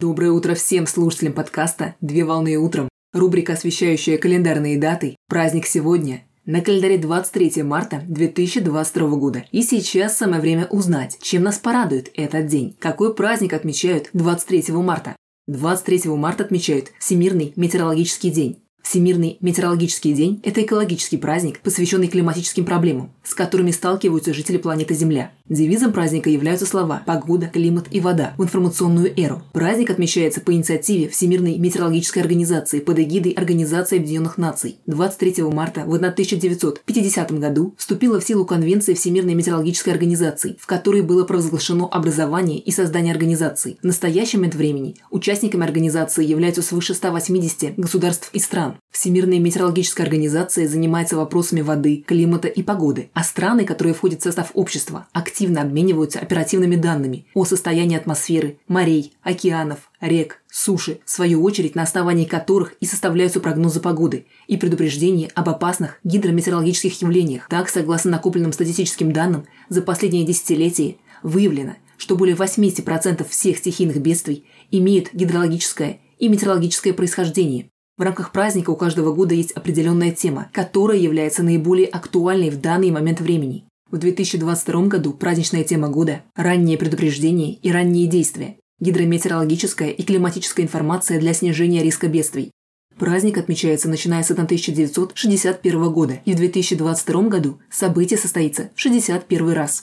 Доброе утро всем слушателям подкаста «Две волны утром». Рубрика, освещающая календарные даты. Праздник сегодня. На календаре 23 марта 2022 года. И сейчас самое время узнать, чем нас порадует этот день. Какой праздник отмечают 23 марта? 23 марта отмечают Всемирный метеорологический день. Всемирный метеорологический день – это экологический праздник, посвященный климатическим проблемам, с которыми сталкиваются жители планеты Земля. Девизом праздника являются слова «погода», «климат» и «вода» в информационную эру. Праздник отмечается по инициативе Всемирной метеорологической организации под эгидой Организации Объединенных Наций. 23 марта в 1950 году вступила в силу Конвенция Всемирной метеорологической организации, в которой было провозглашено образование и создание организации. В настоящий момент времени участниками организации являются свыше 180 государств и стран. Всемирная метеорологическая организация занимается вопросами воды, климата и погоды, а страны, которые входят в состав общества, активно обмениваются оперативными данными о состоянии атмосферы, морей, океанов, рек, суши, в свою очередь на основании которых и составляются прогнозы погоды и предупреждения об опасных гидрометеорологических явлениях. Так, согласно накопленным статистическим данным, за последние десятилетия выявлено, что более 80% всех стихийных бедствий имеют гидрологическое и метеорологическое происхождение. В рамках праздника у каждого года есть определенная тема, которая является наиболее актуальной в данный момент времени. В 2022 году праздничная тема года – раннее предупреждение и ранние действия, гидрометеорологическая и климатическая информация для снижения риска бедствий. Праздник отмечается начиная с 1961 года, и в 2022 году событие состоится в 61 раз.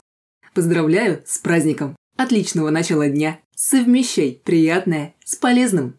Поздравляю с праздником! Отличного начала дня! Совмещай приятное с полезным!